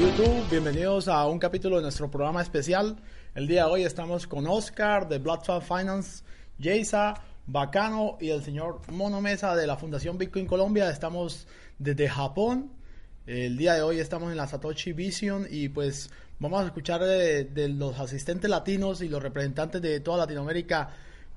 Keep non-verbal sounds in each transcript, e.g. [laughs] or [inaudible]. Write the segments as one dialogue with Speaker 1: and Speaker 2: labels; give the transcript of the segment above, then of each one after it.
Speaker 1: YouTube, bienvenidos a un capítulo de nuestro programa especial. El día de hoy estamos con Oscar de Bloodfund Finance, Jaysa, Bacano y el señor Mono Mesa de la Fundación Bitcoin Colombia. Estamos desde Japón. El día de hoy estamos en la Satoshi Vision y pues vamos a escuchar de, de los asistentes latinos y los representantes de toda Latinoamérica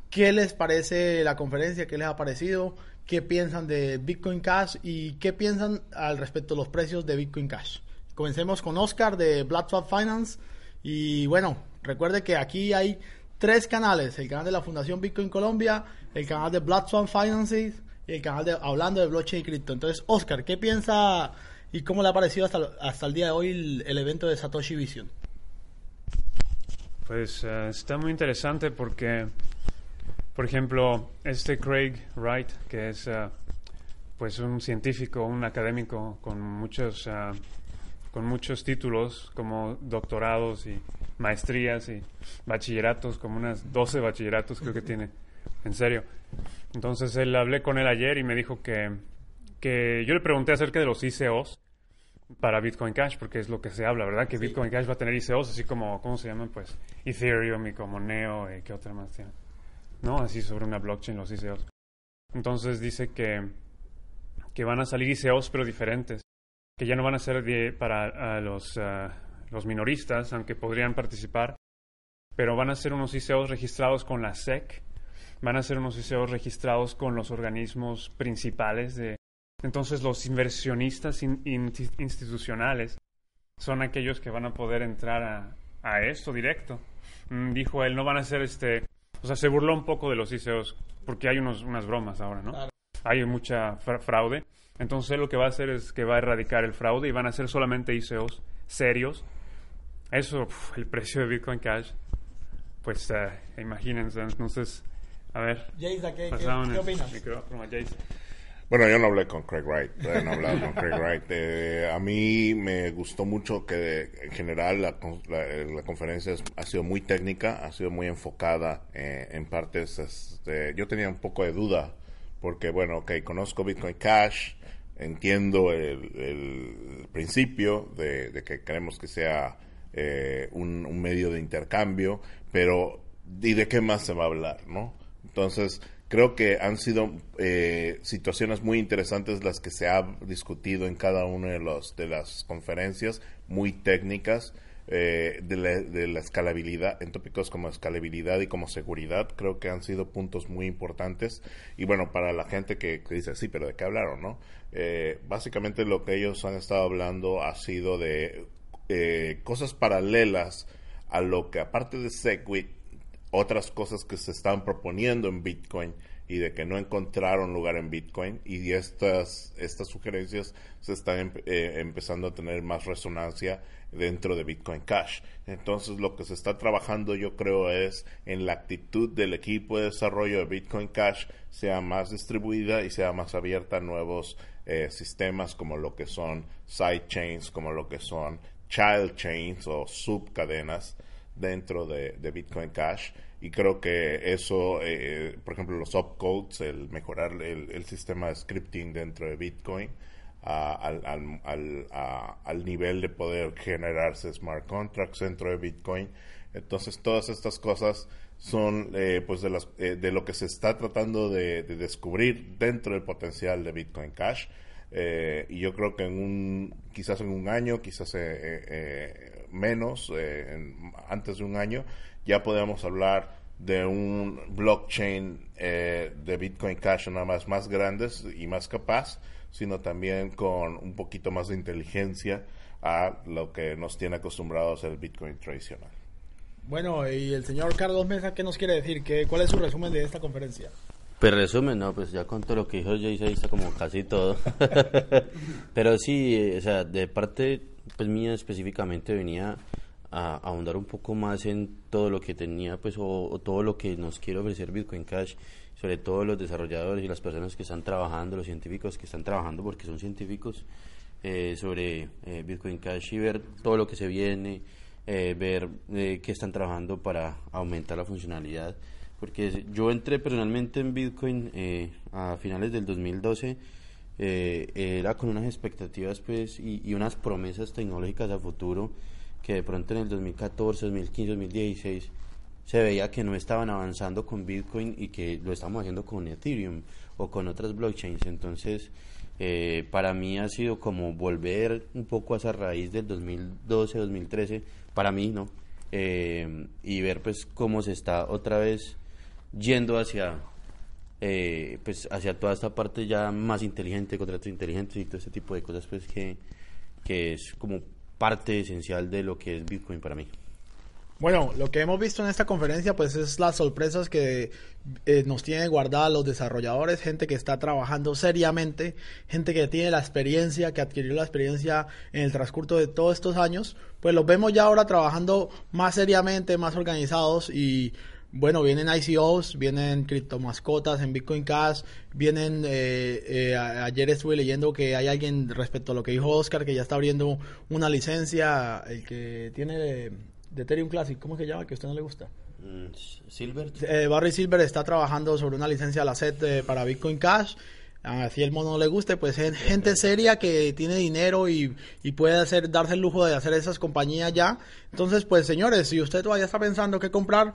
Speaker 1: qué les parece la conferencia, qué les ha parecido, qué piensan de Bitcoin Cash y qué piensan al respecto de los precios de Bitcoin Cash. Comencemos con Oscar de Blackstone Finance y bueno, recuerde que aquí hay tres canales, el canal de la Fundación Bitcoin Colombia, el canal de Blackstone Finance y el canal de Hablando de Blockchain y Cripto. Entonces, Oscar, ¿qué piensa y cómo le ha parecido hasta, hasta el día de hoy el, evento de Satoshi Vision?
Speaker 2: Pues uh, está muy interesante porque por ejemplo, este Craig Wright, que es uh, pues un científico, un académico con muchos, uh, con muchos títulos como doctorados y maestrías y bachilleratos, como unas 12 bachilleratos creo que tiene, en serio. Entonces él hablé con él ayer y me dijo que, que yo le pregunté acerca de los ICOs para Bitcoin Cash, porque es lo que se habla, ¿verdad? Que Bitcoin Cash va a tener ICOs, así como, ¿cómo se llaman? Pues Ethereum y como Neo y qué otra más tiene. ¿no? Así sobre una blockchain, los ICOs. Entonces dice que, que van a salir ICOs pero diferentes, que ya no van a ser de, para los, uh, los minoristas, aunque podrían participar, pero van a ser unos ICOs registrados con la SEC, van a ser unos ICOs registrados con los organismos principales de... Entonces los inversionistas in, in, institucionales son aquellos que van a poder entrar a, a esto directo. Mm, dijo él, no van a ser este o sea, se burló un poco de los ICOs porque hay unos, unas bromas ahora, ¿no? Claro. Hay mucha fraude. Entonces lo que va a hacer es que va a erradicar el fraude y van a ser solamente ICOs serios. Eso, uf, el precio de Bitcoin Cash, pues uh, imagínense. Entonces, a ver.
Speaker 1: Jaysa, ¿qué, ¿qué, ¿qué opinas?
Speaker 2: Micrófono a Jaysa.
Speaker 3: Bueno, yo no hablé con Craig Wright, eh, no hablado con Craig Wright. [laughs] Eh, a mí me gustó mucho que en general la, la, la, conferencia ha sido muy técnica, ha sido muy enfocada eh, en partes. Este, yo tenía un poco de duda porque, bueno, ok, conozco Bitcoin Cash, entiendo el, principio de, que queremos que sea eh, un, un medio de intercambio, pero ¿y de qué más se va a hablar, no? Entonces, creo que han sido eh, situaciones muy interesantes las que se ha discutido en cada una de, los, de las conferencias, muy técnicas, eh, de, la, escalabilidad, en tópicos como escalabilidad y como seguridad, creo que han sido puntos muy importantes. Y bueno, para la gente que, que dice, sí, pero ¿de qué hablaron, no? Eh, básicamente lo que ellos han estado hablando ha sido de eh, cosas paralelas a lo que aparte de Segwit otras cosas que se están proponiendo en Bitcoin y de que no encontraron lugar en Bitcoin y estas, estas sugerencias se están eh, empezando a tener más resonancia dentro de Bitcoin Cash. Entonces lo que se está trabajando yo creo es en la actitud del equipo de desarrollo de Bitcoin Cash sea más distribuida y sea más abierta a nuevos eh, sistemas como lo que son sidechains, como lo que son child chains o subcadenas dentro de, de Bitcoin Cash y creo que eso, eh, por ejemplo, los opcodes, el mejorar el, sistema de scripting dentro de Bitcoin al, al, al, al, nivel de poder generarse smart contracts dentro de Bitcoin. Entonces, todas estas cosas son eh, pues de, las, eh, de lo que se está tratando de, de, descubrir dentro del potencial de Bitcoin Cash. y yo creo que en un, quizás en un año, quizás menos, en, antes de un año, ya podemos hablar de un blockchain eh, de Bitcoin Cash nada más más grandes y más capaz, sino también con un poquito más de inteligencia a lo que nos tiene acostumbrados el Bitcoin tradicional.
Speaker 1: Bueno, y el señor Carlos Mesa, ¿qué nos quiere decir? ¿Qué, ¿Cuál es su resumen de esta conferencia?
Speaker 4: Pues resumen, no, pues ya con todo lo que dijo Jay se hizo como casi todo. [laughs] Pero sí, o sea, de parte pues mía específicamente venía a, ahondar un poco más en todo lo que tenía, pues, o, todo lo que nos quiere ofrecer Bitcoin Cash, sobre todo los desarrolladores y las personas que están trabajando, los científicos que están trabajando, porque son científicos, eh, sobre eh, Bitcoin Cash y ver todo lo que se viene, eh, ver qué están trabajando para aumentar la funcionalidad. Porque yo entré personalmente en Bitcoin a finales del 2012 eh, era con unas expectativas pues y, y, unas promesas tecnológicas a futuro que de pronto en el 2014, 2015, 2016 se veía que no estaban avanzando con Bitcoin y que lo estamos haciendo con Ethereum o con otras blockchains. Entonces, eh, para mí ha sido como volver un poco a esa raíz del 2012, 2013, para mí, ¿no? Eh, y ver pues cómo se está otra vez yendo hacia eh, pues hacia toda esta parte ya más inteligente, contratos inteligentes y todo ese tipo de cosas pues que, que es como parte esencial de lo que es Bitcoin para mí.
Speaker 1: Bueno, lo que hemos visto en esta conferencia pues es las sorpresas que eh, nos tienen guardadas los desarrolladores, gente que está trabajando seriamente, gente que tiene la experiencia, que adquirió la experiencia en el transcurso de todos estos años, pues los vemos ya ahora trabajando más seriamente, más organizados y bueno, vienen ICOs, vienen criptomascotas en Bitcoin Cash, vienen, eh, eh, ayer estuve leyendo que hay alguien respecto a lo que dijo Oscar, que ya está abriendo una licencia, el que tiene de Ethereum Classic, ¿cómo se llama? Que a usted no le gusta.
Speaker 4: Mm, Silver.
Speaker 1: Eh, Barry Silver está trabajando sobre una licencia a la SET eh, para Bitcoin Cash. Si el mono no le guste, pues es gente seria que tiene dinero y, y, puede hacer, darse el lujo de hacer esas compañías ya. Entonces, pues señores, si usted todavía está pensando qué comprar,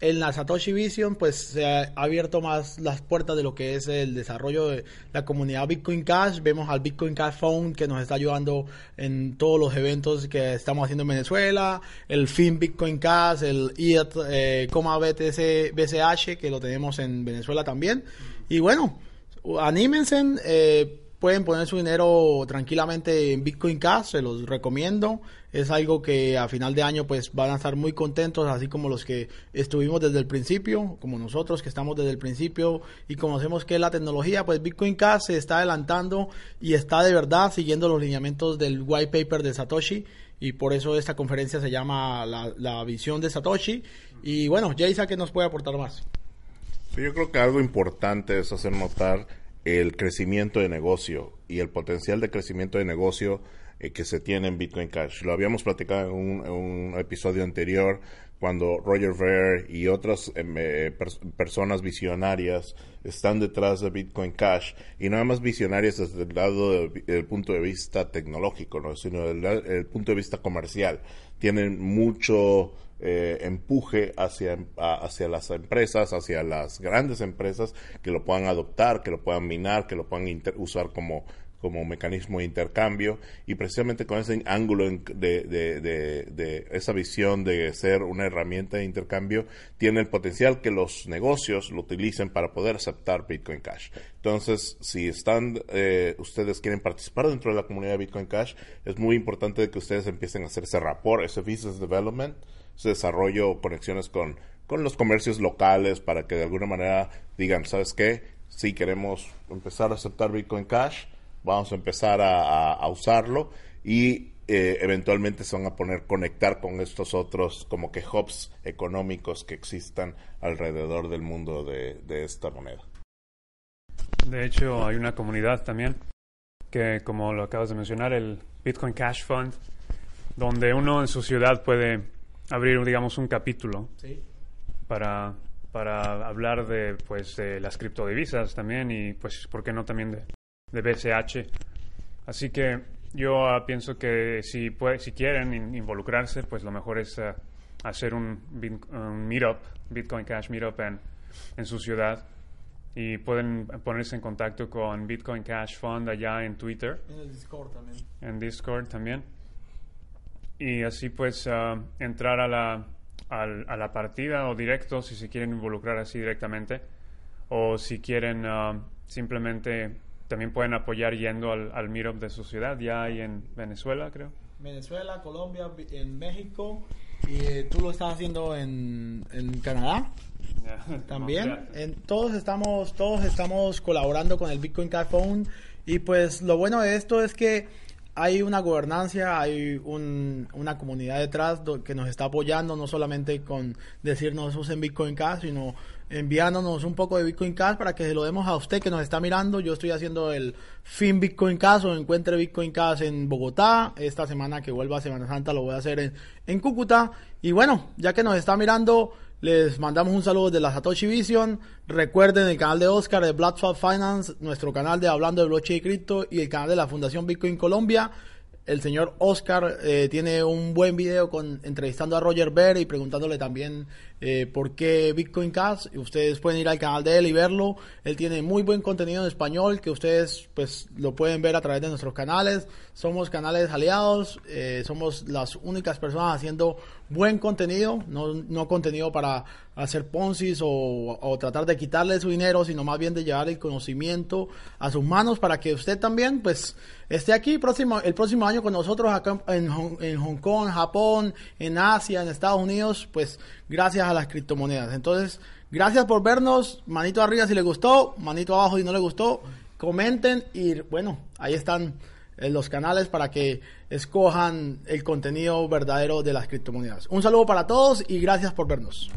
Speaker 1: en la Satoshi Vision pues se ha abierto más las puertas de lo que es el desarrollo de la comunidad Bitcoin Cash. Vemos al Bitcoin Cash Phone que nos está ayudando en todos los eventos que estamos haciendo en Venezuela, el FIN Bitcoin Cash, el ETH, eh, BTC, BCH que lo tenemos en Venezuela también. Y bueno, anímense. Eh, pueden poner su dinero tranquilamente en Bitcoin Cash, se los recomiendo. Es algo que a final de año pues van a estar muy contentos, así como los que estuvimos desde el principio, como nosotros que estamos desde el principio y conocemos que la tecnología, pues Bitcoin Cash se está adelantando y está de verdad siguiendo los lineamientos del white paper de Satoshi y por eso esta conferencia se llama la, visión de Satoshi. Y bueno, Jaisa, ¿qué nos puede aportar más?
Speaker 3: Yo creo que algo importante es hacer notar el crecimiento de negocio y el potencial de crecimiento de negocio eh, que se tiene en Bitcoin Cash. Lo habíamos platicado en un, episodio anterior cuando Roger Ver y otras em, eh, personas visionarias están detrás de Bitcoin Cash y no más visionarias desde el lado del punto de vista tecnológico, ¿no? sino desde el punto de vista comercial. Tienen mucho eh, empuje hacia, hacia las empresas, hacia las grandes empresas que lo puedan adoptar, que lo puedan minar, que lo puedan usar como, como mecanismo de intercambio y precisamente con ese ángulo de, de, de, esa visión de ser una herramienta de intercambio tiene el potencial que los negocios lo utilicen para poder aceptar Bitcoin Cash. Entonces, si están, eh, ustedes quieren participar dentro de la comunidad de Bitcoin Cash, es muy importante que ustedes empiecen a hacer ese rapport, ese business development, desarrollo conexiones con, con los comercios locales para que de alguna manera digan, ¿sabes qué? Si queremos empezar a aceptar Bitcoin Cash, vamos a empezar a, usarlo y eh, eventualmente se van a poner conectar con estos otros como que hubs económicos que existan alrededor del mundo de, de esta moneda.
Speaker 2: De hecho, hay una comunidad también que, como lo acabas de mencionar, el Bitcoin Cash Fund, donde uno en su ciudad puede abrir, digamos, un capítulo para, para hablar de, pues, de las criptodivisas también y, pues, ¿por qué no también de, de BCH? Así que yo ah, pienso que si, puede, si quieren involucrarse, pues lo mejor es ah, hacer un, un, meetup, Bitcoin Cash meetup en, en su ciudad y pueden ponerse en contacto con Bitcoin Cash Fund allá en Twitter.
Speaker 1: En el Discord también.
Speaker 2: En Discord también y así pues ah, entrar a la, a, la partida o directo si se quieren involucrar así directamente o si quieren simplemente también pueden apoyar yendo al, al meetup de su ciudad, ya hay en Venezuela creo.
Speaker 1: Venezuela, Colombia, en México y eh, tú lo estás haciendo en, en Canadá. [laughs] También, en, todos estamos todos estamos colaborando con el Bitcoin Cash Phone y pues lo bueno de esto es que hay una gobernancia, hay una comunidad detrás que nos está apoyando, no solamente con decirnos usen Bitcoin Cash, sino enviándonos un poco de Bitcoin Cash para que se lo demos a usted que nos está mirando. Yo estoy haciendo el fin Bitcoin Cash o encuentre Bitcoin Cash en Bogotá. Esta semana que vuelva a Semana Santa lo voy a hacer en, en Cúcuta. Y bueno, ya que nos está mirando, Les mandamos un saludo de la Satoshi Vision. Recuerden el canal de Oscar de Bloodshot Finance, nuestro canal de Hablando de Blockchain y Cripto y el canal de la Fundación Bitcoin Colombia. El señor Oscar eh, tiene un buen video con entrevistando a Roger Ver y preguntándole también eh, por qué Bitcoin Cash. Ustedes pueden ir al canal de él y verlo. Él tiene muy buen contenido en español que ustedes pues lo pueden ver a través de nuestros canales. Somos canales aliados, eh, somos las únicas personas haciendo buen contenido, no, no contenido para hacer poncis o, o, tratar de quitarle su dinero, sino más bien de llevar el conocimiento a sus manos para que usted también pues esté aquí próximo, el próximo año con nosotros acá en, en Hong Kong, Japón, en Asia, en Estados Unidos, pues gracias las criptomonedas. Entonces, gracias por vernos, manito arriba si le gustó, manito abajo si no le gustó, comenten y bueno, ahí están en los canales para que escojan el contenido verdadero de las criptomonedas. Un saludo para todos y gracias por vernos.